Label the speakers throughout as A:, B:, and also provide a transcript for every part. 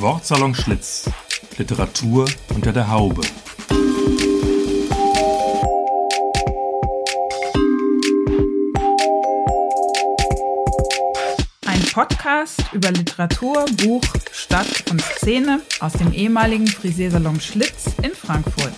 A: Wortsalon Schlitz. Literatur unter der Haube.
B: Ein Podcast über Literatur, Buch, Stadt und Szene aus dem ehemaligen Frisiersalon Schlitz in Frankfurt.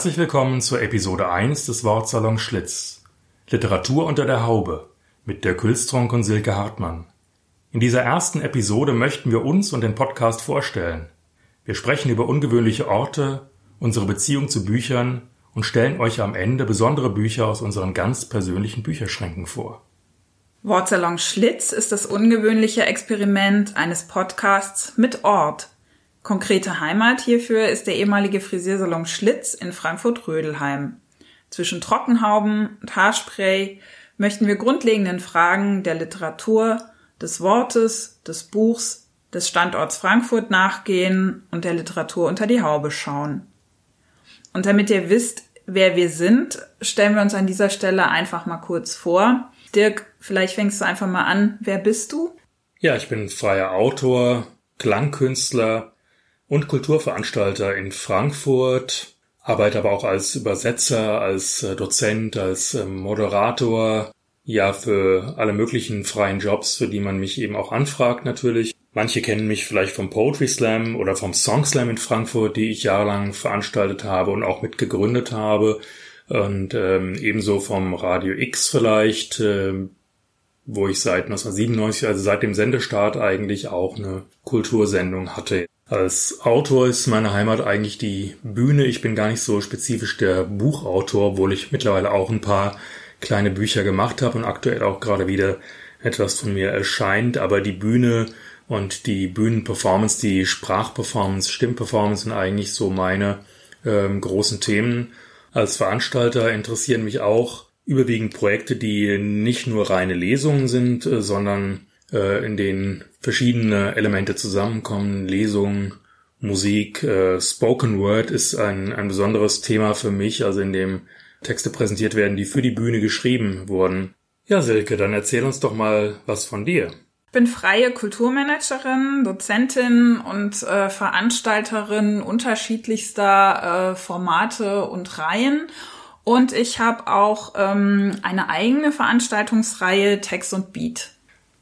A: Herzlich willkommen zur Episode 1 des Wortsalon Schlitz. Literatur unter der Haube mit der Külstronk und Silke Hartmann. In dieser ersten Episode möchten wir uns und den Podcast vorstellen. Wir sprechen über ungewöhnliche Orte, unsere Beziehung zu Büchern und stellen euch am Ende besondere Bücher aus unseren ganz persönlichen Bücherschränken vor.
B: Wortsalon Schlitz ist das ungewöhnliche Experiment eines Podcasts mit Ort, Konkrete Heimat hierfür ist der ehemalige Frisiersalon Schlitz in Frankfurt-Rödelheim. Zwischen Trockenhauben und Haarspray möchten wir grundlegenden Fragen der Literatur, des Wortes, des Buchs, des Standorts Frankfurt nachgehen und der Literatur unter die Haube schauen. Und damit ihr wisst, wer wir sind, stellen wir uns an dieser Stelle einfach mal kurz vor. Dirk, vielleicht fängst du einfach mal an. Wer bist du?
A: Ja, ich bin freier Autor, Klangkünstler, und Kulturveranstalter in Frankfurt, arbeite aber auch als Übersetzer, als äh, Dozent, als ähm, Moderator, ja, für alle möglichen freien Jobs, für die man mich eben auch anfragt natürlich. Manche kennen mich vielleicht vom Poetry Slam oder vom Song Slam in Frankfurt, die ich jahrelang veranstaltet habe und auch mitgegründet habe. Und ähm, ebenso vom Radio X vielleicht, äh, wo ich seit 1997, also seit dem Sendestart eigentlich auch eine Kultursendung hatte. Als Autor ist meine Heimat eigentlich die Bühne. Ich bin gar nicht so spezifisch der Buchautor, obwohl ich mittlerweile auch ein paar kleine Bücher gemacht habe und aktuell auch gerade wieder etwas von mir erscheint. Aber die Bühne und die Bühnenperformance, die Sprachperformance, Stimmperformance sind eigentlich so meine ähm, großen Themen. Als Veranstalter interessieren mich auch überwiegend Projekte, die nicht nur reine Lesungen sind, äh, sondern äh, in denen verschiedene Elemente zusammenkommen. Lesung, Musik, äh, Spoken Word ist ein, ein besonderes Thema für mich, also in dem Texte präsentiert werden, die für die Bühne geschrieben wurden. Ja, Silke, dann erzähl uns doch mal was von dir.
B: Ich bin freie Kulturmanagerin, Dozentin und äh, Veranstalterin unterschiedlichster äh, Formate und Reihen. Und ich habe auch ähm, eine eigene Veranstaltungsreihe Text und Beat.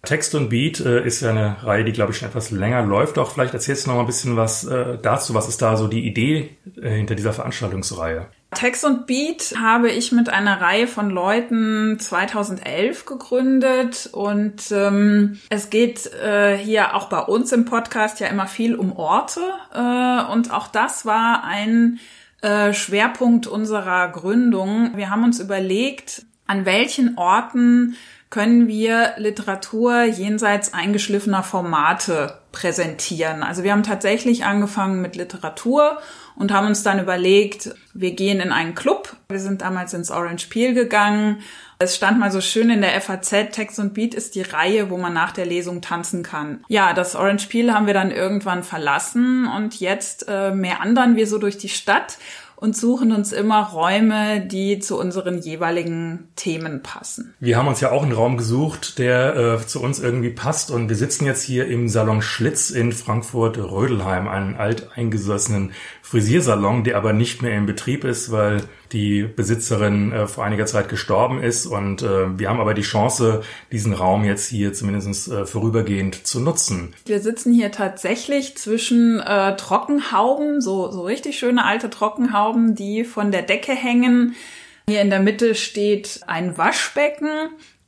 A: Text und Beat äh, ist ja eine Reihe, die, glaube ich, schon etwas länger läuft. Auch vielleicht erzählst du noch mal ein bisschen was äh, dazu. Was ist da so die Idee äh, hinter dieser Veranstaltungsreihe?
B: Text und Beat habe ich mit einer Reihe von Leuten 2011 gegründet und ähm, es geht äh, hier auch bei uns im Podcast ja immer viel um Orte äh, und auch das war ein äh, Schwerpunkt unserer Gründung. Wir haben uns überlegt, an welchen Orten können wir Literatur jenseits eingeschliffener Formate präsentieren. Also wir haben tatsächlich angefangen mit Literatur und haben uns dann überlegt, wir gehen in einen Club. Wir sind damals ins Orange Peel gegangen. Es stand mal so schön in der FAZ, Text und Beat ist die Reihe, wo man nach der Lesung tanzen kann. Ja, das Orange Peel haben wir dann irgendwann verlassen und jetzt äh, meandern wir so durch die Stadt und suchen uns immer Räume, die zu unseren jeweiligen Themen passen.
A: Wir haben uns ja auch einen Raum gesucht, der äh, zu uns irgendwie passt und wir sitzen jetzt hier im Salon Schlitz in Frankfurt-Rödelheim, einen alteingesessenen Frisiersalon, der aber nicht mehr in Betrieb ist, weil die Besitzerin äh, vor einiger Zeit gestorben ist. Und äh, wir haben aber die Chance, diesen Raum jetzt hier zumindest äh, vorübergehend zu nutzen.
B: Wir sitzen hier tatsächlich zwischen äh, Trockenhauben, so, so richtig schöne alte Trockenhauben, die von der Decke hängen. Hier in der Mitte steht ein Waschbecken,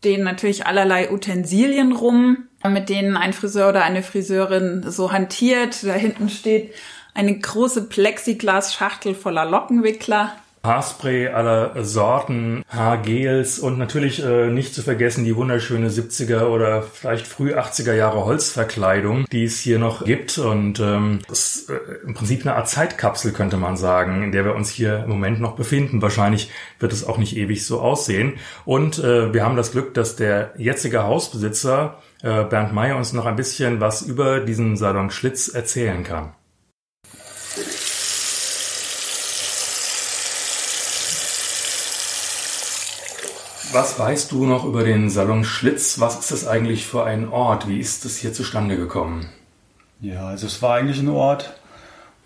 B: stehen natürlich allerlei Utensilien rum, mit denen ein Friseur oder eine Friseurin so hantiert. Da hinten steht eine große Plexiglas-Schachtel voller Lockenwickler.
A: Haarspray aller Sorten, Haargels und natürlich äh, nicht zu vergessen die wunderschöne 70er oder vielleicht früh 80er Jahre Holzverkleidung, die es hier noch gibt. Und ähm, das ist äh, im Prinzip eine Art Zeitkapsel, könnte man sagen, in der wir uns hier im Moment noch befinden. Wahrscheinlich wird es auch nicht ewig so aussehen. Und äh, wir haben das Glück, dass der jetzige Hausbesitzer äh, Bernd Meyer uns noch ein bisschen was über diesen Salon Schlitz erzählen kann. Was weißt du noch über den Salon Schlitz? Was ist das eigentlich für ein Ort? Wie ist das hier zustande gekommen?
C: Ja, also es war eigentlich ein Ort,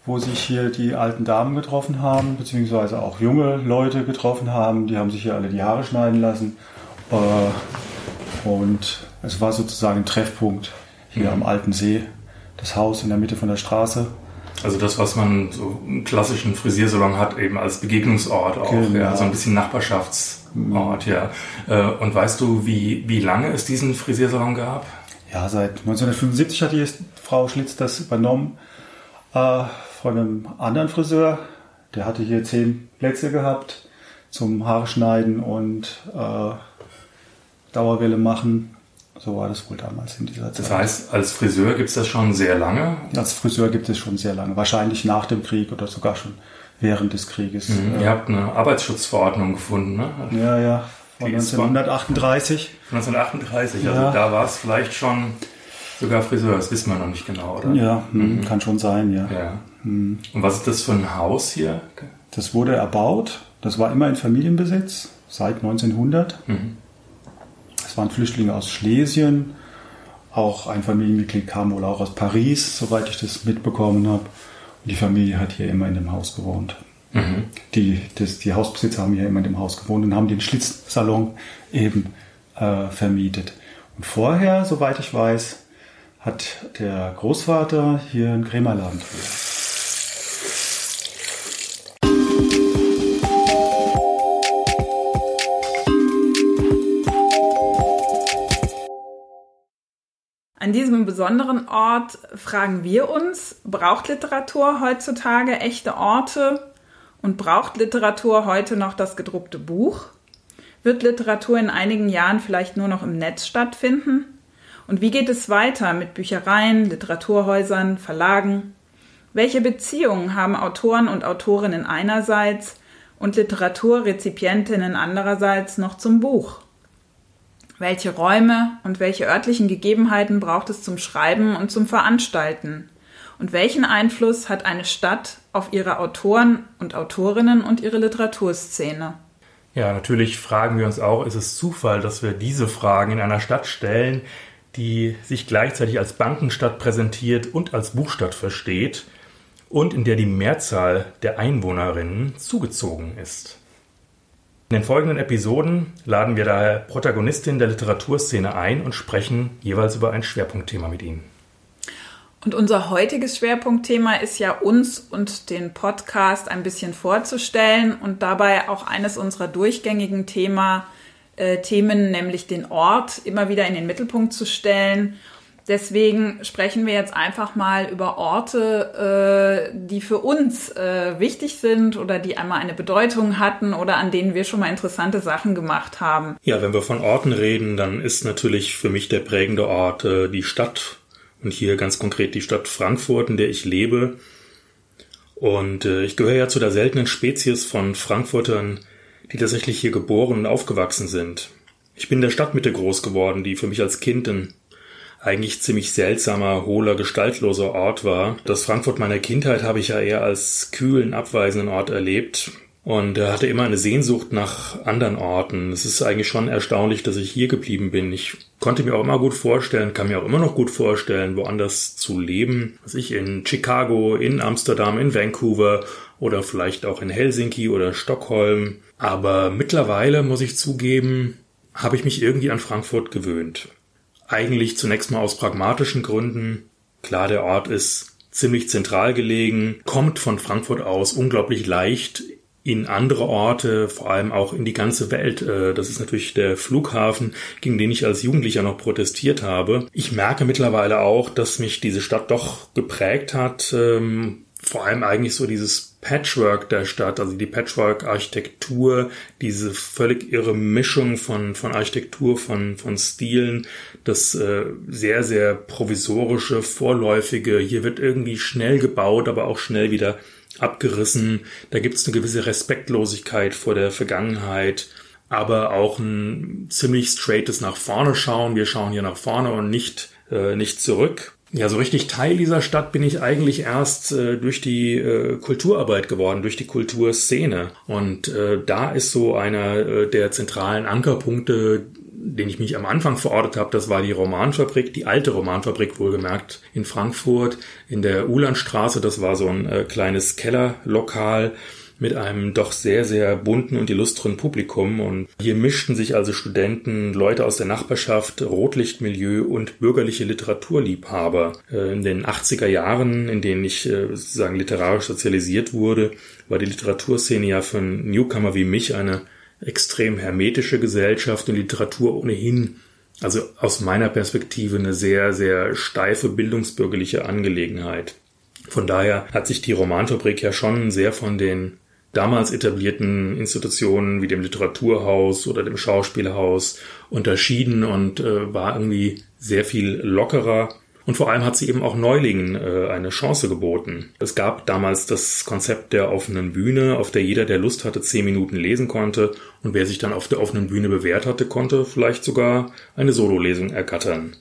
C: wo sich hier die alten Damen getroffen haben, beziehungsweise auch junge Leute getroffen haben. Die haben sich hier alle die Haare schneiden lassen. Äh, und es war sozusagen ein Treffpunkt hier mhm. am Alten See. Das Haus in der Mitte von der Straße.
A: Also das, was man so im klassischen Frisiersalon hat, eben als Begegnungsort auch, genau. ja, so ein bisschen Nachbarschaftsort, mhm. ja. Äh, und weißt du, wie, wie lange es diesen Frisiersalon gab?
C: Ja, seit 1975 hat die Frau Schlitz das übernommen äh, von einem anderen Friseur. Der hatte hier zehn Plätze gehabt zum Haarschneiden und äh, Dauerwelle machen. So war das wohl damals in dieser
A: Zeit. Das heißt, als Friseur gibt es das schon sehr lange?
C: Als Friseur gibt es schon sehr lange. Wahrscheinlich nach dem Krieg oder sogar schon während des Krieges.
A: Mhm. Ihr habt eine Arbeitsschutzverordnung gefunden, ne?
C: Ja, ja. Von 1938.
A: Von 1938, also ja. da war es vielleicht schon sogar Friseur, das wissen wir noch nicht genau, oder?
C: Ja, hm, mhm. kann schon sein, ja.
A: ja. Mhm. Und was ist das für ein Haus hier?
C: Das wurde erbaut, das war immer in Familienbesitz seit 1900. Mhm. Es waren Flüchtlinge aus Schlesien. Auch ein Familienmitglied kam wohl auch aus Paris, soweit ich das mitbekommen habe. Und die Familie hat hier immer in dem Haus gewohnt. Mhm. Die, das, die Hausbesitzer haben hier immer in dem Haus gewohnt und haben den Schlitzsalon eben äh, vermietet. Und vorher, soweit ich weiß, hat der Großvater hier einen Krämerladen geführt.
B: An diesem besonderen Ort fragen wir uns, braucht Literatur heutzutage echte Orte und braucht Literatur heute noch das gedruckte Buch? Wird Literatur in einigen Jahren vielleicht nur noch im Netz stattfinden? Und wie geht es weiter mit Büchereien, Literaturhäusern, Verlagen? Welche Beziehungen haben Autoren und Autorinnen einerseits und Literaturrezipientinnen andererseits noch zum Buch? Welche Räume und welche örtlichen Gegebenheiten braucht es zum Schreiben und zum Veranstalten? Und welchen Einfluss hat eine Stadt auf ihre Autoren und Autorinnen und ihre Literaturszene?
A: Ja, natürlich fragen wir uns auch, ist es Zufall, dass wir diese Fragen in einer Stadt stellen, die sich gleichzeitig als Bankenstadt präsentiert und als Buchstadt versteht und in der die Mehrzahl der Einwohnerinnen zugezogen ist. In den folgenden Episoden laden wir daher Protagonistinnen der Literaturszene ein und sprechen jeweils über ein Schwerpunktthema mit ihnen.
B: Und unser heutiges Schwerpunktthema ist ja uns und den Podcast ein bisschen vorzustellen und dabei auch eines unserer durchgängigen Thema, äh, Themen, nämlich den Ort, immer wieder in den Mittelpunkt zu stellen Deswegen sprechen wir jetzt einfach mal über Orte, äh, die für uns äh, wichtig sind oder die einmal eine Bedeutung hatten oder an denen wir schon mal interessante Sachen gemacht haben.
A: Ja, wenn wir von Orten reden, dann ist natürlich für mich der prägende Ort äh, die Stadt und hier ganz konkret die Stadt Frankfurt, in der ich lebe. Und äh, ich gehöre ja zu der seltenen Spezies von Frankfurtern, die tatsächlich hier geboren und aufgewachsen sind. Ich bin in der Stadtmitte groß geworden, die für mich als Kind ein eigentlich ziemlich seltsamer, hohler, gestaltloser Ort war. Das Frankfurt meiner Kindheit habe ich ja eher als kühlen, abweisenden Ort erlebt und hatte immer eine Sehnsucht nach anderen Orten. Es ist eigentlich schon erstaunlich, dass ich hier geblieben bin. Ich konnte mir auch immer gut vorstellen, kann mir auch immer noch gut vorstellen, woanders zu leben. Was ich in Chicago, in Amsterdam, in Vancouver oder vielleicht auch in Helsinki oder Stockholm. Aber mittlerweile muss ich zugeben, habe ich mich irgendwie an Frankfurt gewöhnt. Eigentlich zunächst mal aus pragmatischen Gründen. Klar, der Ort ist ziemlich zentral gelegen, kommt von Frankfurt aus unglaublich leicht in andere Orte, vor allem auch in die ganze Welt. Äh, das ist natürlich der Flughafen, gegen den ich als Jugendlicher noch protestiert habe. Ich merke mittlerweile auch, dass mich diese Stadt doch geprägt hat. Ähm, vor allem eigentlich so dieses Patchwork der Stadt, also die Patchwork-Architektur, diese völlig irre Mischung von, von Architektur, von, von Stilen, das äh, sehr, sehr provisorische, vorläufige, hier wird irgendwie schnell gebaut, aber auch schnell wieder abgerissen. Da gibt es eine gewisse Respektlosigkeit vor der Vergangenheit, aber auch ein ziemlich straightes nach vorne schauen. Wir schauen hier nach vorne und nicht, äh, nicht zurück. Ja, so richtig Teil dieser Stadt bin ich eigentlich erst äh, durch die äh, Kulturarbeit geworden, durch die Kulturszene. Und äh, da ist so einer äh, der zentralen Ankerpunkte, den ich mich am Anfang verortet habe, das war die Romanfabrik, die alte Romanfabrik wohlgemerkt in Frankfurt in der Ulandstraße. Das war so ein äh, kleines Kellerlokal mit einem doch sehr, sehr bunten und illustren Publikum. Und hier mischten sich also Studenten, Leute aus der Nachbarschaft, Rotlichtmilieu und bürgerliche Literaturliebhaber. Äh, in den 80er Jahren, in denen ich äh, sozusagen literarisch sozialisiert wurde, war die Literaturszene ja für einen Newcomer wie mich eine extrem hermetische Gesellschaft und Literatur ohnehin also aus meiner Perspektive eine sehr, sehr steife bildungsbürgerliche Angelegenheit. Von daher hat sich die Romanfabrik ja schon sehr von den damals etablierten Institutionen wie dem Literaturhaus oder dem Schauspielhaus unterschieden und äh, war irgendwie sehr viel lockerer. Und vor allem hat sie eben auch Neulingen äh, eine Chance geboten. Es gab damals das Konzept der offenen Bühne, auf der jeder, der Lust hatte, zehn Minuten lesen konnte. Und wer sich dann auf der offenen Bühne bewährt hatte, konnte vielleicht sogar eine Sololesung ergattern.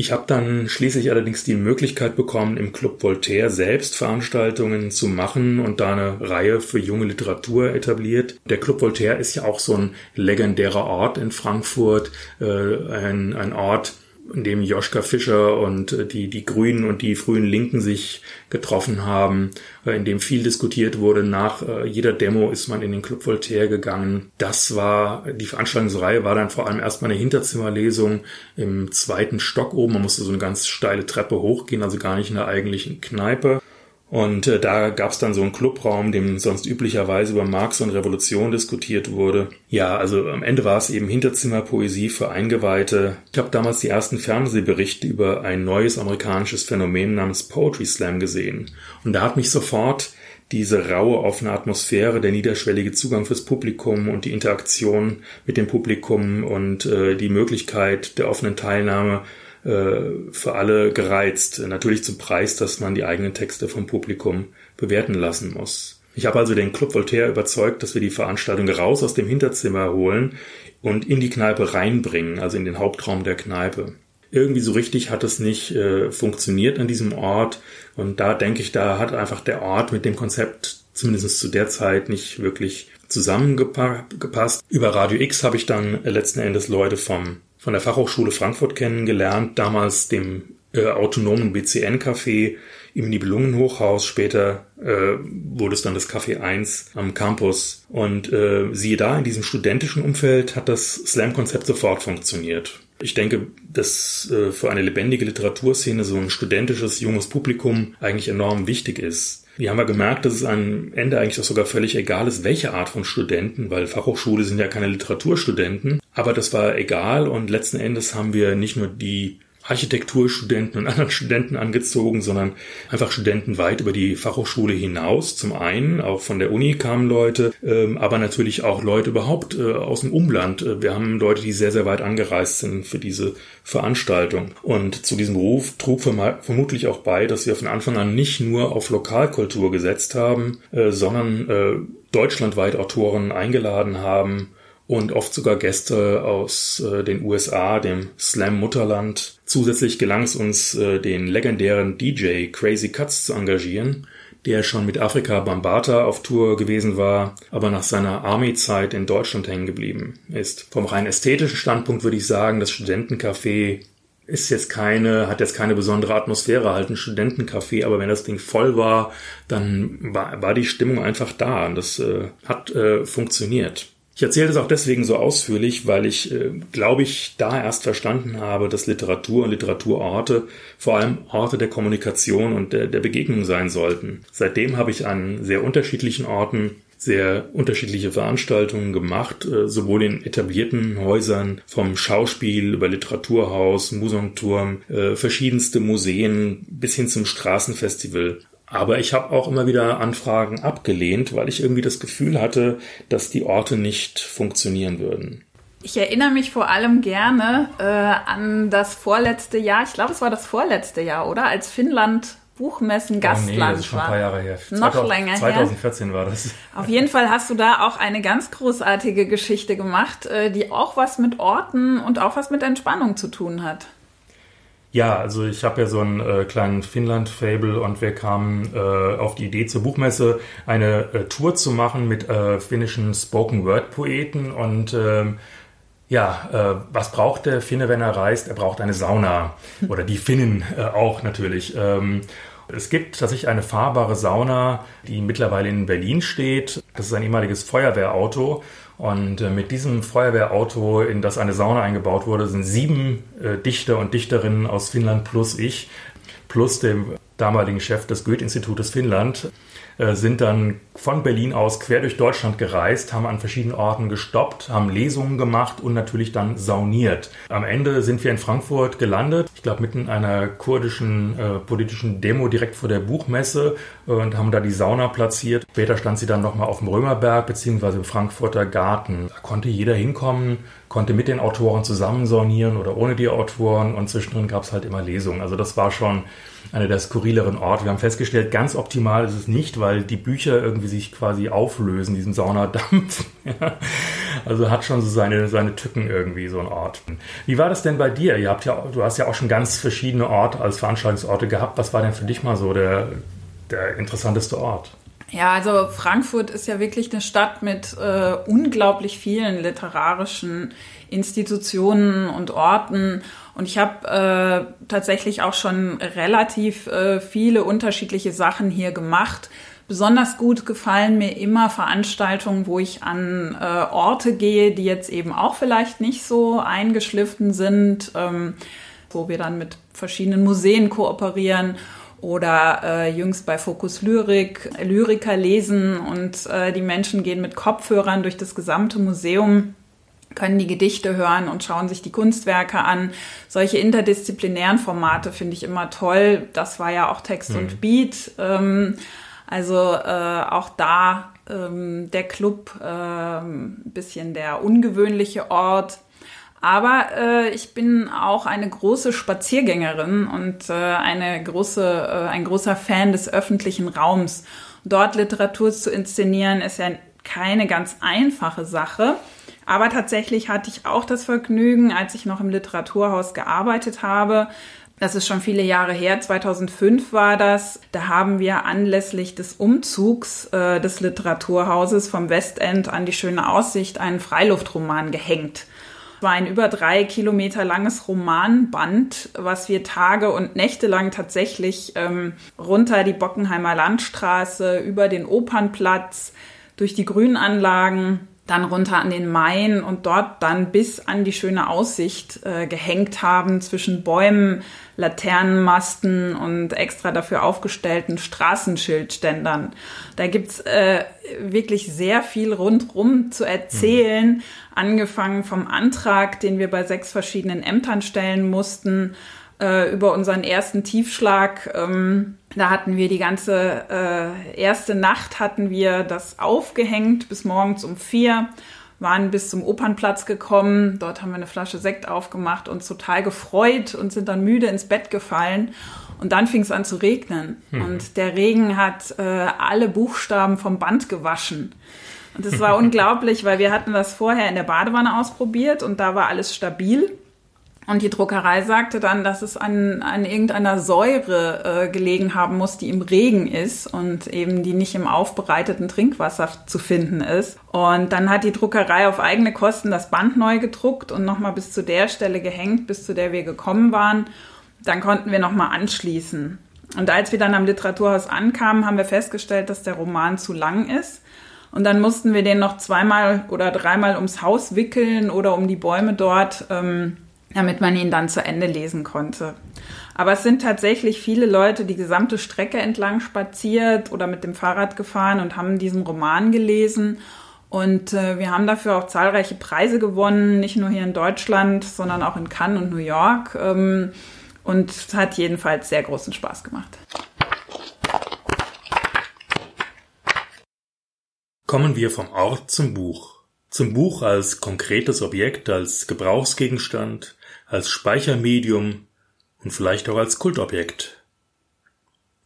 A: Ich habe dann schließlich allerdings die Möglichkeit bekommen, im Club Voltaire selbst Veranstaltungen zu machen und da eine Reihe für junge Literatur etabliert. Der Club Voltaire ist ja auch so ein legendärer Ort in Frankfurt, äh, ein, ein Ort, in dem Joschka Fischer und äh, die, die Grünen und die frühen Linken sich getroffen haben, äh, in dem viel diskutiert wurde. Nach äh, jeder Demo ist man in den Club Voltaire gegangen. Das war, die Veranstaltungsreihe war dann vor allem erstmal eine Hinterzimmerlesung im zweiten Stock oben. Man musste so eine ganz steile Treppe hochgehen, also gar nicht in der eigentlichen Kneipe. Und äh, da gab es dann so einen Clubraum, dem sonst üblicherweise über Marx und Revolution diskutiert wurde. Ja, also am Ende war es eben Hinterzimmerpoesie für Eingeweihte. Ich habe damals die ersten Fernsehberichte über ein neues amerikanisches Phänomen namens Poetry Slam gesehen. Und da hat mich sofort diese raue, offene Atmosphäre, der niederschwellige Zugang fürs Publikum und die Interaktion mit dem Publikum und äh, die Möglichkeit der offenen Teilnahme für alle gereizt. Natürlich zum Preis, dass man die eigenen Texte vom Publikum bewerten lassen muss. Ich habe also den Club Voltaire überzeugt, dass wir die Veranstaltung raus aus dem Hinterzimmer holen und in die Kneipe reinbringen, also in den Hauptraum der Kneipe. Irgendwie so richtig hat es nicht äh, funktioniert an diesem Ort und da denke ich, da hat einfach der Ort mit dem Konzept zumindest zu der Zeit nicht wirklich zusammengepasst. Über Radio X habe ich dann letzten Endes Leute vom von der Fachhochschule Frankfurt kennengelernt, damals dem äh, autonomen BCN-Café im Nibelungenhochhaus. Später äh, wurde es dann das Café 1 am Campus. Und äh, siehe da, in diesem studentischen Umfeld hat das Slam-Konzept sofort funktioniert. Ich denke, dass äh, für eine lebendige Literaturszene so ein studentisches, junges Publikum eigentlich enorm wichtig ist. Wir haben ja gemerkt, dass es am Ende eigentlich auch sogar völlig egal ist, welche Art von Studenten, weil Fachhochschule sind ja keine Literaturstudenten. Aber das war egal und letzten Endes haben wir nicht nur die Architekturstudenten und anderen Studenten angezogen, sondern einfach Studenten weit über die Fachhochschule hinaus. Zum einen, auch von der Uni kamen Leute, ähm, aber natürlich auch Leute überhaupt äh, aus dem Umland. Äh, wir haben Leute, die sehr, sehr weit angereist sind für diese Veranstaltung. Und zu diesem Ruf trug vermutlich auch bei, dass wir von Anfang an nicht nur auf Lokalkultur gesetzt haben, äh, sondern deutschlandweit Autoren eingeladen haben, und oft sogar Gäste aus äh, den USA, dem Slam-Mutterland. Zusätzlich gelang es uns, äh, den legendären DJ Crazy Cuts zu engagieren, der schon mit Afrika Bambata auf Tour gewesen war, aber nach seiner Army-Zeit in Deutschland hängen geblieben ist. Vom rein ästhetischen Standpunkt würde ich sagen, das Studentencafé ist jetzt keine, hat jetzt keine besondere Atmosphäre, halt ein Studentencafé, aber wenn das Ding voll war, dann war, war die Stimmung einfach da und das äh, hat äh, funktioniert. Ich erzähle das auch deswegen so ausführlich, weil ich, äh, glaube ich, da erst verstanden habe, dass Literatur und Literaturorte vor allem Orte der Kommunikation und der, der Begegnung sein sollten. Seitdem habe ich an sehr unterschiedlichen Orten sehr unterschiedliche Veranstaltungen gemacht, äh, sowohl in etablierten Häusern vom Schauspiel über Literaturhaus, Museumturm, äh, verschiedenste Museen bis hin zum Straßenfestival. Aber ich habe auch immer wieder Anfragen abgelehnt, weil ich irgendwie das Gefühl hatte, dass die Orte nicht funktionieren würden.
B: Ich erinnere mich vor allem gerne äh, an das vorletzte Jahr. Ich glaube, es war das vorletzte Jahr, oder? Als Finnland Buchmessen Gastland oh nee, das ist
A: schon ein paar Jahre her.
B: Noch 2000, länger
A: 2014 her. war das.
B: Auf jeden Fall hast du da auch eine ganz großartige Geschichte gemacht, äh, die auch was mit Orten und auch was mit Entspannung zu tun hat.
A: Ja, also ich habe ja so einen äh, kleinen Finnland-Fable und wir kamen äh, auf die Idee zur Buchmesse eine äh, Tour zu machen mit äh, finnischen Spoken-Word-Poeten und ähm, ja, äh, was braucht der Finne, wenn er reist? Er braucht eine Sauna oder die Finnen äh, auch natürlich. Ähm, es gibt tatsächlich eine fahrbare Sauna, die mittlerweile in Berlin steht. Das ist ein ehemaliges Feuerwehrauto. Und äh, mit diesem Feuerwehrauto, in das eine Sauna eingebaut wurde, sind sieben äh, Dichter und Dichterinnen aus Finnland plus ich, plus dem damaligen Chef des Goethe-Institutes Finnland, äh, sind dann von Berlin aus quer durch Deutschland gereist, haben an verschiedenen Orten gestoppt, haben Lesungen gemacht und natürlich dann sauniert. Am Ende sind wir in Frankfurt gelandet, ich glaube mitten in einer kurdischen politischen Demo direkt vor der Buchmesse und haben da die Sauna platziert. Später stand sie dann nochmal auf dem Römerberg bzw. im Frankfurter Garten. Da konnte jeder hinkommen, konnte mit den Autoren zusammen saunieren oder ohne die Autoren und zwischendrin gab es halt immer Lesungen. Also das war schon einer der skurrileren Orte. Wir haben festgestellt, ganz optimal ist es nicht, weil die Bücher irgendwie sich quasi auflösen, diesem Saunadampf. also hat schon so seine, seine Tücken irgendwie, so ein Ort. Wie war das denn bei dir? Ihr habt ja, du hast ja auch schon ganz verschiedene Orte als Veranstaltungsorte gehabt. Was war denn für dich mal so der, der interessanteste Ort?
B: Ja, also Frankfurt ist ja wirklich eine Stadt mit äh, unglaublich vielen literarischen Institutionen und Orten. Und ich habe äh, tatsächlich auch schon relativ äh, viele unterschiedliche Sachen hier gemacht. Besonders gut gefallen mir immer Veranstaltungen, wo ich an äh, Orte gehe, die jetzt eben auch vielleicht nicht so eingeschliffen sind, ähm, wo wir dann mit verschiedenen Museen kooperieren oder äh, jüngst bei Fokus Lyrik Lyriker lesen und äh, die Menschen gehen mit Kopfhörern durch das gesamte Museum können die Gedichte hören und schauen sich die Kunstwerke an. Solche interdisziplinären Formate finde ich immer toll. Das war ja auch Text mhm. und Beat. Ähm, also äh, auch da ähm, der Club ähm, bisschen der ungewöhnliche Ort. Aber äh, ich bin auch eine große Spaziergängerin und äh, eine große, äh, ein großer Fan des öffentlichen Raums. Dort Literatur zu inszenieren ist ja keine ganz einfache Sache. Aber tatsächlich hatte ich auch das Vergnügen, als ich noch im Literaturhaus gearbeitet habe, das ist schon viele Jahre her, 2005 war das. Da haben wir anlässlich des Umzugs äh, des Literaturhauses vom Westend an die schöne Aussicht einen Freiluftroman gehängt. War ein über drei Kilometer langes Romanband, was wir Tage und Nächte lang tatsächlich ähm, runter die Bockenheimer Landstraße, über den Opernplatz, durch die Grünanlagen dann runter an den Main und dort dann bis an die schöne Aussicht äh, gehängt haben zwischen Bäumen, Laternenmasten und extra dafür aufgestellten Straßenschildständern. Da gibt's äh, wirklich sehr viel rundrum zu erzählen, mhm. Angefangen vom Antrag, den wir bei sechs verschiedenen Ämtern stellen mussten, äh, über unseren ersten Tiefschlag. Ähm, da hatten wir die ganze äh, erste Nacht hatten wir das aufgehängt bis morgens um vier, waren bis zum Opernplatz gekommen. Dort haben wir eine Flasche Sekt aufgemacht, uns total gefreut und sind dann müde ins Bett gefallen. Und dann fing es an zu regnen. Hm. Und der Regen hat äh, alle Buchstaben vom Band gewaschen. Das war unglaublich, weil wir hatten das vorher in der Badewanne ausprobiert und da war alles stabil. Und die Druckerei sagte dann, dass es an, an irgendeiner Säure äh, gelegen haben muss, die im Regen ist und eben die nicht im aufbereiteten Trinkwasser zu finden ist. Und dann hat die Druckerei auf eigene Kosten das Band neu gedruckt und nochmal bis zu der Stelle gehängt, bis zu der wir gekommen waren. Dann konnten wir nochmal anschließen. Und als wir dann am Literaturhaus ankamen, haben wir festgestellt, dass der Roman zu lang ist. Und dann mussten wir den noch zweimal oder dreimal ums Haus wickeln oder um die Bäume dort. Ähm, damit man ihn dann zu Ende lesen konnte. Aber es sind tatsächlich viele Leute die gesamte Strecke entlang spaziert oder mit dem Fahrrad gefahren und haben diesen Roman gelesen. Und äh, wir haben dafür auch zahlreiche Preise gewonnen, nicht nur hier in Deutschland, sondern auch in Cannes und New York. Ähm, und es hat jedenfalls sehr großen Spaß gemacht.
A: Kommen wir vom Ort zum Buch. Zum Buch als konkretes Objekt, als Gebrauchsgegenstand, als Speichermedium und vielleicht auch als Kultobjekt.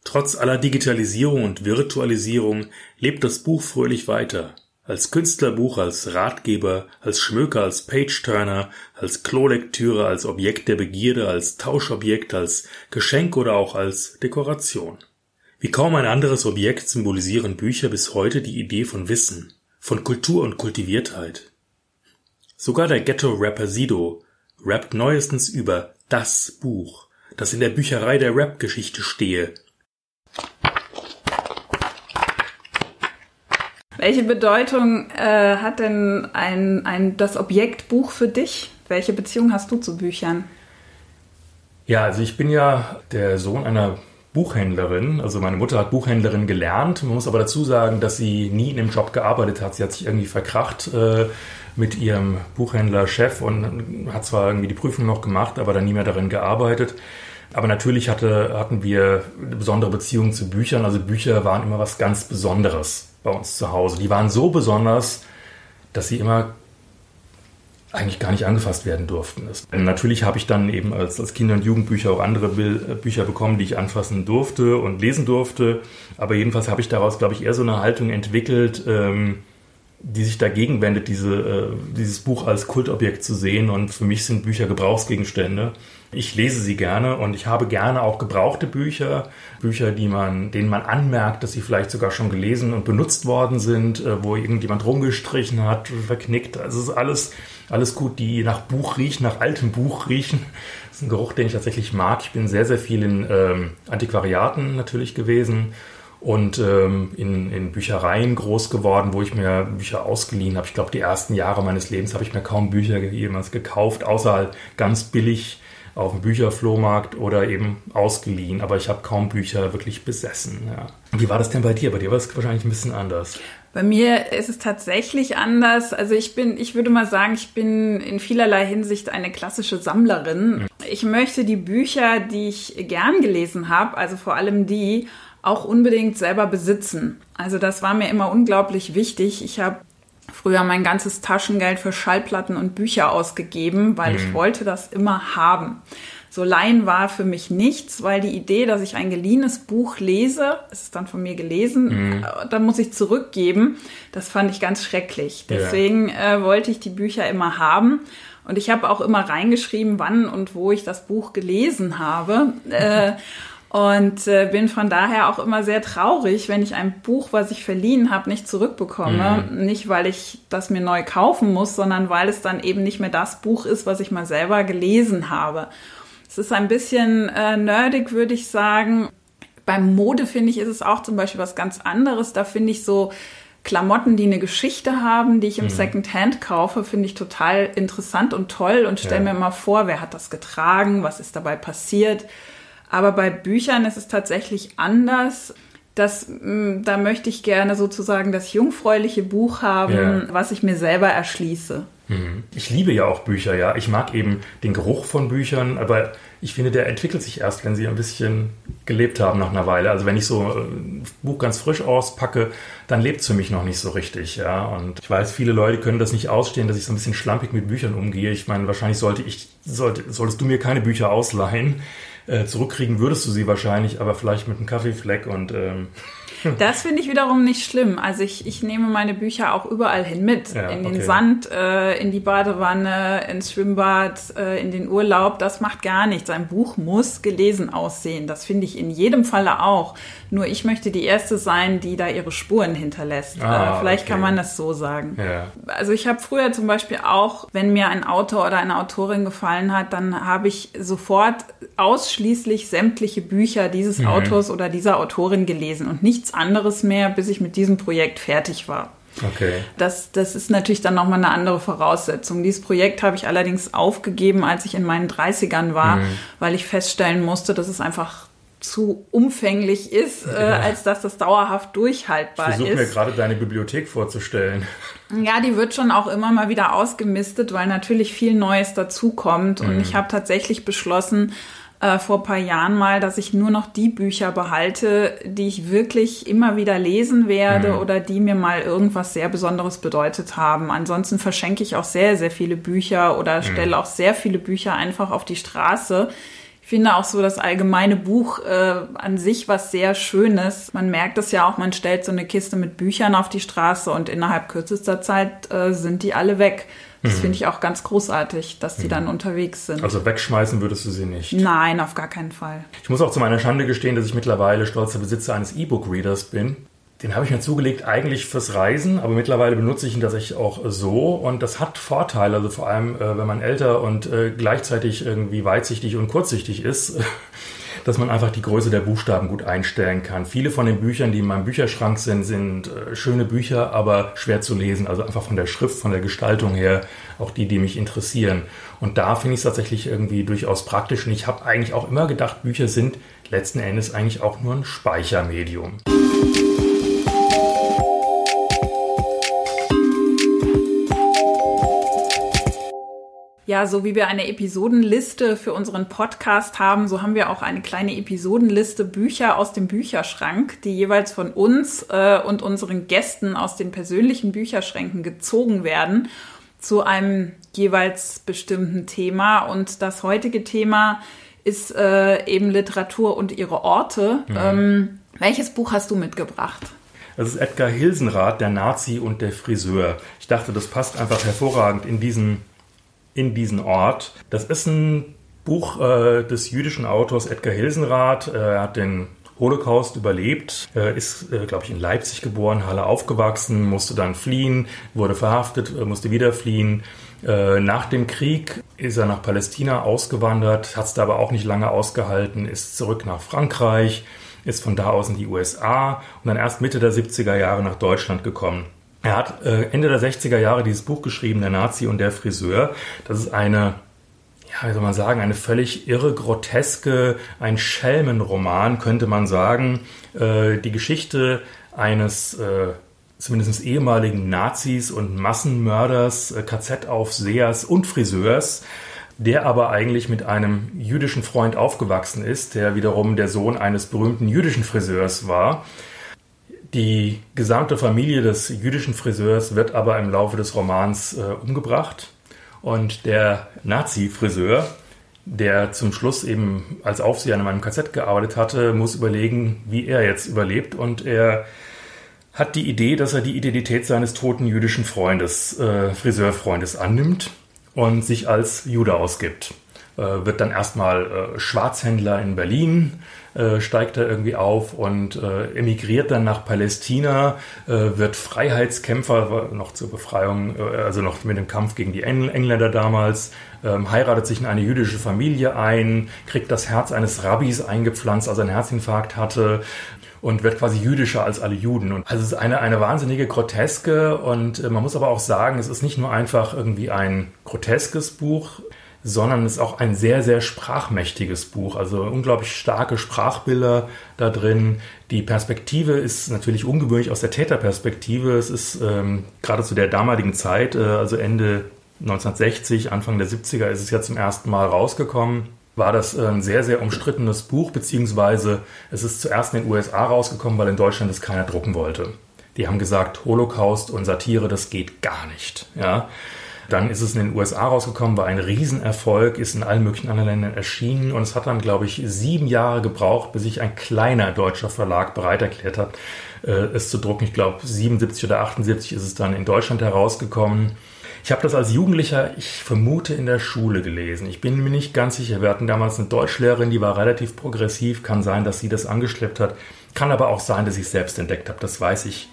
A: Trotz aller Digitalisierung und Virtualisierung lebt das Buch fröhlich weiter. Als Künstlerbuch, als Ratgeber, als Schmöker, als Page-Turner, als Klolektüre, als Objekt der Begierde, als Tauschobjekt, als Geschenk oder auch als Dekoration. Wie kaum ein anderes Objekt symbolisieren Bücher bis heute die Idee von Wissen, von Kultur und Kultiviertheit. Sogar der Ghetto-Rapper Sido rappt neuestens über das Buch, das in der Bücherei der Rap-Geschichte stehe
B: Welche Bedeutung äh, hat denn ein, ein, das Objekt Buch für dich? Welche Beziehung hast du zu Büchern?
A: Ja, also ich bin ja der Sohn einer Buchhändlerin. Also meine Mutter hat Buchhändlerin gelernt. Man muss aber dazu sagen, dass sie nie in dem Job gearbeitet hat. Sie hat sich irgendwie verkracht äh, mit ihrem Buchhändlerchef und hat zwar irgendwie die Prüfung noch gemacht, aber dann nie mehr darin gearbeitet. Aber natürlich hatte, hatten wir eine besondere Beziehung zu Büchern. Also Bücher waren immer was ganz Besonderes bei uns zu Hause. Die waren so besonders, dass sie immer eigentlich gar nicht angefasst werden durften. Natürlich habe ich dann eben als, als Kinder- und Jugendbücher auch andere äh, Bücher bekommen, die ich anfassen durfte und lesen durfte. Aber jedenfalls habe ich daraus, glaube ich, eher so eine Haltung entwickelt, ähm, die sich dagegen wendet, diese, äh, dieses Buch als Kultobjekt zu sehen. Und für mich sind Bücher Gebrauchsgegenstände. Ich lese sie gerne und ich habe gerne auch gebrauchte Bücher, Bücher, die man, denen man anmerkt, dass sie vielleicht sogar schon gelesen und benutzt worden sind, äh, wo irgendjemand rumgestrichen hat, verknickt. Also es ist alles, alles gut, die nach Buch riechen, nach altem Buch riechen. Das ist ein Geruch, den ich tatsächlich mag. Ich bin sehr, sehr viel in ähm, Antiquariaten natürlich gewesen und ähm, in, in Büchereien groß geworden, wo ich mir Bücher ausgeliehen habe. Ich glaube, die ersten Jahre meines Lebens habe ich mir kaum Bücher jemals gekauft, außer halt ganz billig auf dem Bücherflohmarkt oder eben ausgeliehen, aber ich habe kaum Bücher wirklich besessen. Ja. Wie war das denn bei dir? Bei dir war es wahrscheinlich ein bisschen anders.
B: Bei mir ist es tatsächlich anders. Also ich bin, ich würde mal sagen, ich bin in vielerlei Hinsicht eine klassische Sammlerin. Ich möchte die Bücher, die ich gern gelesen habe, also vor allem die, auch unbedingt selber besitzen. Also das war mir immer unglaublich wichtig. Ich habe früher mein ganzes Taschengeld für Schallplatten und Bücher ausgegeben, weil mhm. ich wollte das immer haben. So Laien war für mich nichts, weil die Idee, dass ich ein geliehenes Buch lese, es ist dann von mir gelesen, mhm. Äh, dann muss ich zurückgeben, das fand ich ganz schrecklich. Deswegen ja. äh, wollte ich die Bücher immer haben. Und ich habe auch immer reingeschrieben, wann und wo ich das Buch gelesen habe. äh, und äh, bin von daher auch immer sehr traurig, wenn ich ein Buch, was ich verliehen habe, nicht zurückbekomme. Mhm. Nicht, weil ich das mir neu kaufen muss, sondern weil es dann eben nicht mehr das Buch ist, was ich mal selber gelesen habe. Es ist ein bisschen äh, nerdig, würde ich sagen. Beim Mode finde ich, ist es auch zum Beispiel was ganz anderes. Da finde ich so Klamotten, die eine Geschichte haben, die ich im mhm. Secondhand kaufe, finde ich total interessant und toll und stelle ja. mir immer vor, wer hat das getragen, was ist dabei passiert. Aber bei Büchern ist es tatsächlich anders. Das, mm, da möchte ich gerne sozusagen das jungfräuliche Buch haben, ja. was ich mir selber erschließe.
A: Mhm. Ich liebe ja auch Bücher, ja. Ich mag eben den Geruch von Büchern, aber ich finde, der entwickelt sich erst, wenn sie ein bisschen gelebt haben nach einer Weile. Also wenn ich so ein Buch ganz frisch auspacke, dann lebt es für mich noch nicht so richtig, ja. Und ich weiß, viele Leute können das nicht ausstehen, dass ich so ein bisschen schlampig mit Büchern umgehe. Ich meine, wahrscheinlich sollte ich, sollte, solltest du mir keine Bücher ausleihen äh, zurückkriegen würdest du sie wahrscheinlich, aber vielleicht mit einem Kaffeefleck und ähm,
B: Das finde ich wiederum nicht schlimm. Also ich, ich nehme meine Bücher auch überall hin mit. Ja, in den okay. Sand, äh, in die Badewanne, ins Schwimmbad, äh, in den Urlaub. Das macht gar nichts. Ein Buch muss gelesen aussehen. Das finde ich in jedem Falle auch. Nur ich möchte die Erste sein, die da ihre Spuren hinterlässt. Ah, äh, vielleicht okay. kann man das so sagen. Ja. Also ich habe früher zum Beispiel auch, wenn mir ein Autor oder eine Autorin gefallen hat, dann habe ich sofort ausschließlich sämtliche Bücher dieses mhm. Autors oder dieser Autorin gelesen und nichts anderes mehr, bis ich mit diesem Projekt fertig war. Okay. Das, das ist natürlich dann nochmal eine andere Voraussetzung. Dieses Projekt habe ich allerdings aufgegeben, als ich in meinen 30ern war, mhm. weil ich feststellen musste, dass es einfach zu umfänglich ist, äh, ja. als dass das dauerhaft durchhaltbar ich
A: ist. Ich versuche mir gerade deine Bibliothek vorzustellen.
B: Ja, die wird schon auch immer mal wieder ausgemistet, weil natürlich viel Neues dazukommt. Mhm. Und ich habe tatsächlich beschlossen, äh, vor ein paar Jahren mal, dass ich nur noch die Bücher behalte, die ich wirklich immer wieder lesen werde mhm. oder die mir mal irgendwas sehr Besonderes bedeutet haben. Ansonsten verschenke ich auch sehr, sehr viele Bücher oder mhm. stelle auch sehr viele Bücher einfach auf die Straße, Ich finde auch so das allgemeine Buch äh, an sich was sehr Schönes. Man merkt es ja auch, man stellt so eine Kiste mit Büchern auf die Straße und innerhalb kürzester Zeit äh, sind die alle weg. Das mhm. finde ich auch ganz großartig, dass die mhm. dann unterwegs sind.
A: Also wegschmeißen würdest du sie nicht?
B: Nein, auf gar keinen Fall.
A: Ich muss auch zu meiner Schande gestehen, dass ich mittlerweile stolzer Besitzer eines E-Book-Readers bin. Den habe ich mir zugelegt eigentlich fürs Reisen, aber mittlerweile benutze ich ihn tatsächlich auch so und das hat Vorteile, also vor allem, äh, wenn man älter und äh, gleichzeitig irgendwie weitsichtig und kurzsichtig ist, dass man einfach die Größe der Buchstaben gut einstellen kann. Viele von den Büchern, die in meinem Bücherschrank sind, sind äh, schöne Bücher, aber schwer zu lesen, also einfach von der Schrift, von der Gestaltung her, auch die, die mich interessieren. Und da finde ich es tatsächlich irgendwie durchaus praktisch und ich habe eigentlich auch immer gedacht, Bücher sind letzten Endes eigentlich auch nur ein Speichermedium.
B: Ja, so wie wir eine Episodenliste für unseren Podcast haben, so haben wir auch eine kleine Episodenliste Bücher aus dem Bücherschrank, die jeweils von uns äh, und unseren Gästen aus den persönlichen Bücherschränken gezogen werden zu einem jeweils bestimmten Thema. Und das heutige Thema ist äh, eben Literatur und ihre Orte. Mhm. Ähm, welches Buch hast du mitgebracht?
A: Das ist Edgar Hilsenrath, der Nazi und der Friseur. Ich dachte, das passt einfach hervorragend in diesen in diesen Ort. Das ist ein Buch äh, des jüdischen Autors Edgar Hilsenrath. Äh, er hat den Holocaust überlebt, äh, ist, äh, glaube ich, in Leipzig geboren, Halle aufgewachsen, musste dann fliehen, wurde verhaftet, musste wieder fliehen. Nach dem Krieg ist er nach Palästina ausgewandert, hat es da aber auch nicht lange ausgehalten, ist zurück nach Frankreich, ist von da aus in die USA und dann erst Mitte der 70er Jahre nach Deutschland gekommen. Er hat äh, Ende der 60er Jahre dieses Buch geschrieben, Der Nazi und der Friseur. Das ist eine, ja, wie soll man sagen, eine völlig irre, groteske, ein Schelmenroman, könnte man sagen. Äh, die Geschichte eines äh, zumindest ehemaligen Nazis und Massenmörders, äh, KZ-Aufsehers und Friseurs, der aber eigentlich mit einem jüdischen Freund aufgewachsen ist, der wiederum der Sohn eines berühmten jüdischen Friseurs war. Die gesamte Familie des jüdischen Friseurs wird aber im Laufe des Romans äh, umgebracht. Und der Nazi-Friseur, der zum Schluss eben als Aufseher in einem KZ gearbeitet hatte, muss überlegen, wie er jetzt überlebt. Und er hat die Idee, dass er die Identität seines toten jüdischen Freundes, äh, Friseurfreundes annimmt und sich als Jude ausgibt. Äh, wird dann erstmal äh, Schwarzhändler in Berlin, äh, steigt er irgendwie auf und äh, emigriert dann nach Palästina, äh, wird Freiheitskämpfer, noch zur Befreiung, äh, also noch mit dem Kampf gegen die Engl Engländer damals, ähm, heiratet sich in eine jüdische Familie ein, kriegt das Herz eines Rabbis eingepflanzt, als er einen Herzinfarkt hatte und wird quasi jüdischer als alle Juden. Und also es ist eine, eine wahnsinnige Groteske und äh, man muss aber auch sagen, es ist nicht nur einfach irgendwie ein groteskes Buch, sondern es ist auch ein sehr, sehr sprachmächtiges Buch. Also unglaublich starke Sprachbilder da drin. Die Perspektive ist natürlich ungewöhnlich aus der Täterperspektive. Es ist ähm, gerade zu der damaligen Zeit, äh, also Ende 1960, Anfang der 70er ist es ja zum ersten Mal rausgekommen. War das ein sehr, sehr umstrittenes Buch, beziehungsweise es ist zuerst in den USA rausgekommen, weil in Deutschland es keiner drucken wollte. Die haben gesagt, Holocaust und Satire, das geht gar nicht. Ja. Dann ist es in den USA rausgekommen, war ein Riesenerfolg, ist in allen möglichen anderen Ländern erschienen und es hat dann, glaube ich, sieben Jahre gebraucht, bis sich ein kleiner deutscher Verlag bereit erklärt hat, äh, es zu drucken. Ich glaube, 77 oder 78 ist es dann in Deutschland herausgekommen. Ich habe das als Jugendlicher, ich vermute, in der Schule gelesen. Ich bin mir nicht ganz sicher. Wir hatten damals eine Deutschlehrerin, die war relativ progressiv. Kann sein, dass sie das angeschleppt hat. Kann aber auch sein, dass ich es selbst entdeckt habe. Das weiß ich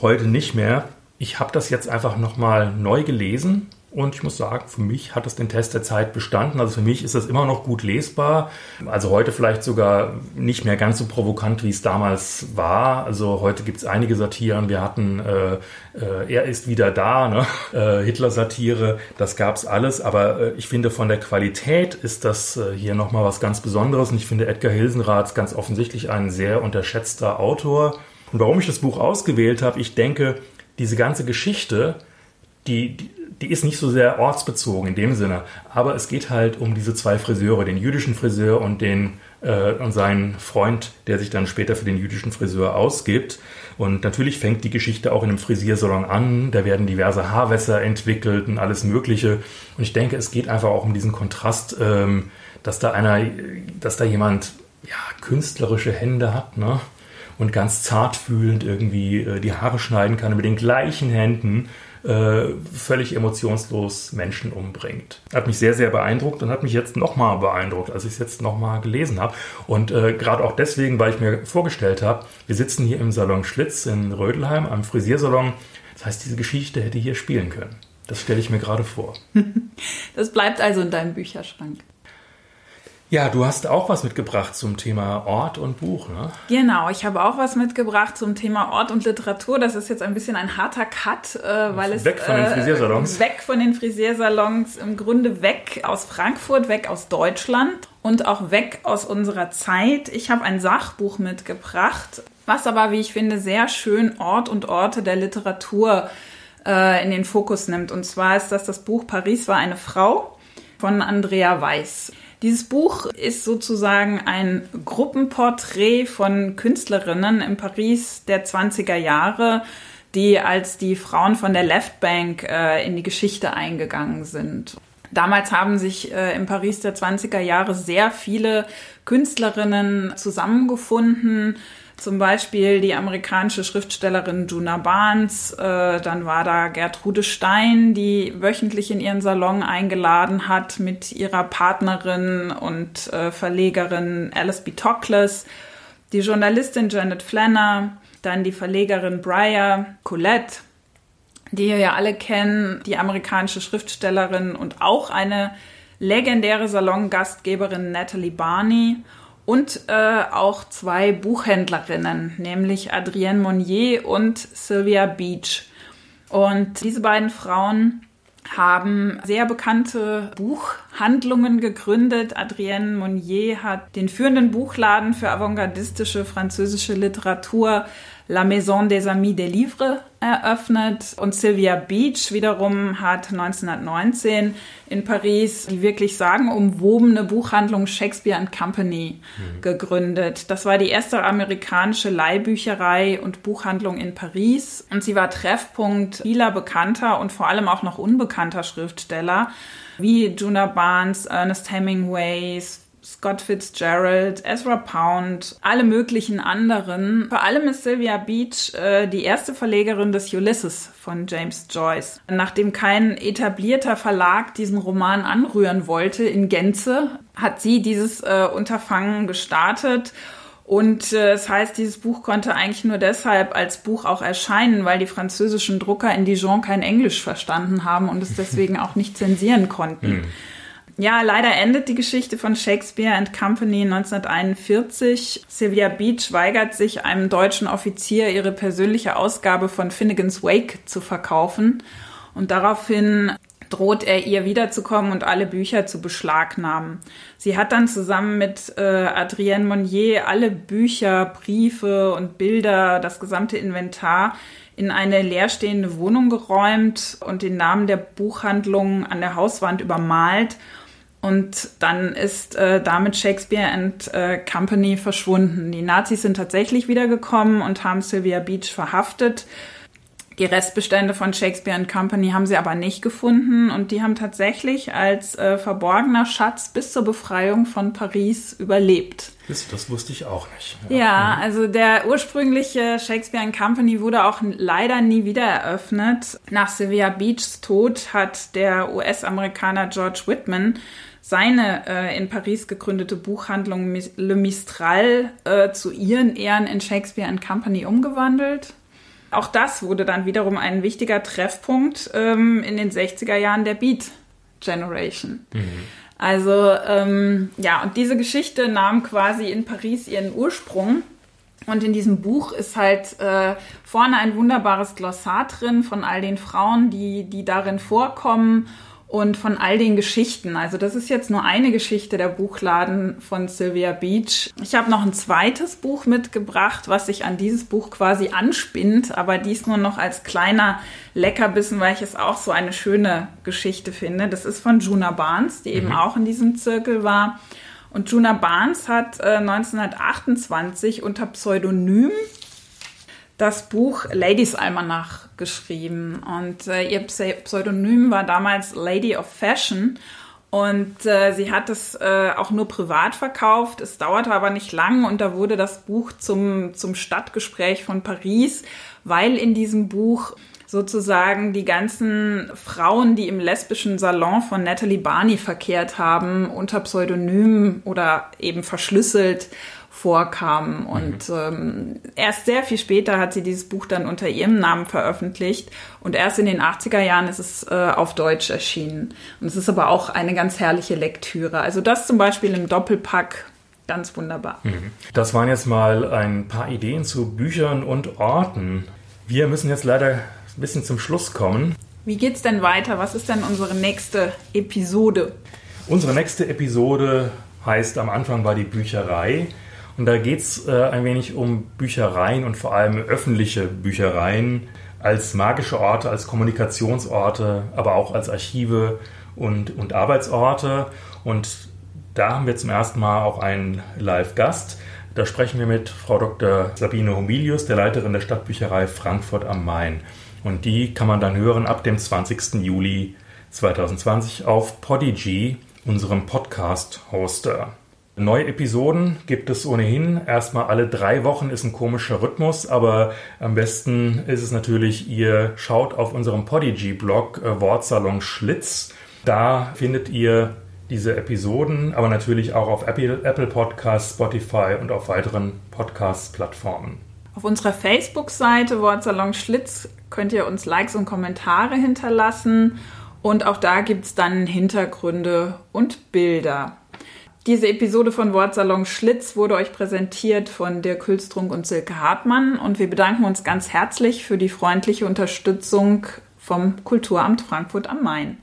A: heute nicht mehr. Ich habe das jetzt einfach nochmal neu gelesen und ich muss sagen, für mich hat es den Test der Zeit bestanden. Also für mich ist das immer noch gut lesbar. Also heute vielleicht sogar nicht mehr ganz so provokant, wie es damals war. Also heute gibt es einige Satiren. Wir hatten äh, äh, Er ist wieder da, ne? äh, Hitler-Satire. Das gab es alles. Aber äh, ich finde, von der Qualität ist das äh, hier nochmal was ganz Besonderes. Und ich finde Edgar Hilsenrath ganz offensichtlich ein sehr unterschätzter Autor. Und warum ich das Buch ausgewählt habe, ich denke, diese ganze Geschichte, die, die die ist nicht so sehr ortsbezogen in dem Sinne, aber es geht halt um diese zwei Friseure, den jüdischen Friseur und den äh, und seinen Freund, der sich dann später für den jüdischen Friseur ausgibt. Und natürlich fängt die Geschichte auch in einem Frisiersalon an. Da werden diverse Haarwässer entwickelt und alles Mögliche. Und ich denke, es geht einfach auch um diesen Kontrast, ähm, dass da einer, dass da jemand ja, künstlerische Hände hat, ne? Und ganz zartfühlend irgendwie äh, die Haare schneiden kann, mit den gleichen Händen äh, völlig emotionslos Menschen umbringt. Hat mich sehr, sehr beeindruckt und hat mich jetzt nochmal beeindruckt, als ich es jetzt nochmal gelesen habe. Und äh, gerade auch deswegen, weil ich mir vorgestellt habe, wir sitzen hier im Salon Schlitz in Rödelheim, am Frisiersalon. Das heißt, diese Geschichte hätte hier spielen können. Das stelle ich mir gerade vor.
B: Das bleibt also in deinem Bücherschrank.
A: Ja, du hast auch was mitgebracht zum Thema Ort und Buch, ne?
B: Genau, ich habe auch was mitgebracht zum Thema Ort und Literatur. Das ist jetzt ein bisschen ein harter Cut, äh, weil es
A: weg von den Frisiersalons.
B: Äh, weg von den Frisiersalons, im Grunde weg aus Frankfurt, weg aus Deutschland und auch weg aus unserer Zeit. Ich habe ein Sachbuch mitgebracht, was aber, wie ich finde, sehr schön Ort und Orte der Literatur äh, in den Fokus nimmt. Und zwar ist das das Buch Paris war eine Frau von Andrea Weiß. Dieses Buch ist sozusagen ein Gruppenporträt von Künstlerinnen in Paris der 20er Jahre, die als die Frauen von der Left Bank äh, in die Geschichte eingegangen sind. Damals haben sich äh, in Paris der 20er Jahre sehr viele Künstlerinnen zusammengefunden, zum Beispiel die amerikanische Schriftstellerin Juna Barnes, äh, dann war da Gertrude Stein, die wöchentlich in ihren Salon eingeladen hat mit ihrer Partnerin und äh, Verlegerin Alice B. Toklas, die Journalistin Janet Flanner, dann die Verlegerin Breyer Colette, die ihr ja alle kennen, die amerikanische Schriftstellerin und auch eine legendäre Salongastgeberin Natalie Barney und äh, auch zwei Buchhändlerinnen, nämlich Adrienne Monnier und Sylvia Beach. Und diese beiden Frauen haben sehr bekannte Buchhandlungen gegründet. Adrienne Monnier hat den führenden Buchladen für avantgardistische französische Literatur La Maison des Amis des Livres eröffnet und Sylvia Beach wiederum hat 1919 in Paris die wirklich sagenumwobene Buchhandlung Shakespeare and Company mhm. gegründet. Das war die erste amerikanische Leihbücherei und Buchhandlung in Paris und sie war Treffpunkt vieler bekannter und vor allem auch noch unbekannter Schriftsteller wie Juna Barnes, Ernest Hemingways, Scott Fitzgerald, Ezra Pound, alle möglichen anderen. Vor allem ist Sylvia Beach äh, die erste Verlegerin des Ulysses von James Joyce. Nachdem kein etablierter Verlag diesen Roman anrühren wollte in Gänze, hat sie dieses äh, Unterfangen gestartet. Und äh, das heißt, dieses Buch konnte eigentlich nur deshalb als Buch auch erscheinen, weil die französischen Drucker in Dijon kein Englisch verstanden haben und es deswegen auch nicht zensieren konnten. Hm. Ja, leider endet die Geschichte von Shakespeare and Company 1941. Sylvia Beach weigert sich, einem deutschen Offizier ihre persönliche Ausgabe von Finnegans Wake zu verkaufen. Und daraufhin droht er ihr wiederzukommen und alle Bücher zu beschlagnahmen. Sie hat dann zusammen mit äh, Adrienne Monnier alle Bücher, Briefe und Bilder, das gesamte Inventar in eine leerstehende Wohnung geräumt und den Namen der Buchhandlung an der Hauswand übermalt und dann ist äh, damit Shakespeare and äh, Company verschwunden. Die Nazis sind tatsächlich wiedergekommen und haben Sylvia Beach verhaftet. Die Restbestände von Shakespeare and Company haben sie aber nicht gefunden und die haben tatsächlich als äh, verborgener Schatz bis zur Befreiung von Paris überlebt.
A: Das, das wusste ich auch nicht.
B: Ja. ja, also der ursprüngliche Shakespeare and Company wurde auch leider nie wieder eröffnet. Nach Sylvia Beachs Tod hat der US-Amerikaner George Whitman seine äh, in Paris gegründete Buchhandlung Le Mistral äh, zu ihren Ehren in Shakespeare and Company umgewandelt. Auch das wurde dann wiederum ein wichtiger Treffpunkt ähm, in den 60er Jahren der Beat Generation. Mhm. Also ähm, ja, und diese Geschichte nahm quasi in Paris ihren Ursprung. Und in diesem Buch ist halt äh, vorne ein wunderbares Glossar drin von all den Frauen, die, die darin vorkommen und von all den Geschichten. Also das ist jetzt nur eine Geschichte der Buchladen von Sylvia Beach. Ich habe noch ein zweites Buch mitgebracht, was sich an dieses Buch quasi anspinnt, aber dies nur noch als kleiner Leckerbissen, weil ich es auch so eine schöne Geschichte finde. Das ist von Juna Barnes, die eben mhm. auch in diesem Zirkel war. Und Juna Barnes hat äh, 1928 unter Pseudonym das Buch Ladies Almanach geschrieben und äh, ihr Pseudonym war damals Lady of Fashion Und äh, sie hat es äh, auch nur privat verkauft. Es dauerte aber nicht lang und da wurde das Buch zum, zum Stadtgespräch von Paris, weil in diesem Buch sozusagen die ganzen Frauen, die im lesbischen Salon von Natalie Barney verkehrt haben, unter Pseudonym oder eben verschlüsselt vorkamen. Mhm. Und ähm, erst sehr viel später hat sie dieses Buch dann unter ihrem Namen veröffentlicht. Und erst in den 80er Jahren ist es äh, auf Deutsch erschienen. Und es ist aber auch eine ganz herrliche Lektüre. Also das zum Beispiel im Doppelpack. Ganz wunderbar. Mhm.
A: Das waren jetzt mal ein paar Ideen zu Büchern und Orten. Wir müssen jetzt leider ein bisschen zum Schluss kommen.
B: Wie geht's denn weiter? Was ist denn unsere nächste Episode?
A: Unsere nächste Episode heißt am Anfang war die Bücherei. Und da geht es äh, ein wenig um Büchereien und vor allem öffentliche Büchereien als magische Orte, als Kommunikationsorte, aber auch als Archive und, und Arbeitsorte. Und da haben wir zum ersten Mal auch einen Live-Gast. Da sprechen wir mit Frau Dr. Sabine Humilius, der Leiterin der Stadtbücherei Frankfurt am Main. Und die kann man dann hören ab dem 20. Juli 2020 auf Podigy, unserem Podcast-Hoster. Neue Episoden gibt es ohnehin. Erstmal alle drei Wochen ist ein komischer Rhythmus, aber am besten ist es natürlich, ihr schaut auf unserem Podigy-Blog äh, Wortsalon Schlitz. Da findet ihr diese Episoden, aber natürlich auch auf Apple, Apple Podcasts, Spotify und auf weiteren Podcast-Plattformen.
B: Auf unserer Facebook-Seite Wortsalon Schlitz könnt ihr uns Likes und Kommentare hinterlassen und auch da gibt es dann Hintergründe und Bilder. Diese Episode von Wortsalon Schlitz wurde euch präsentiert von Dirk Hülstrunk und Silke Hartmann und wir bedanken uns ganz herzlich für die freundliche Unterstützung vom Kulturamt Frankfurt am Main.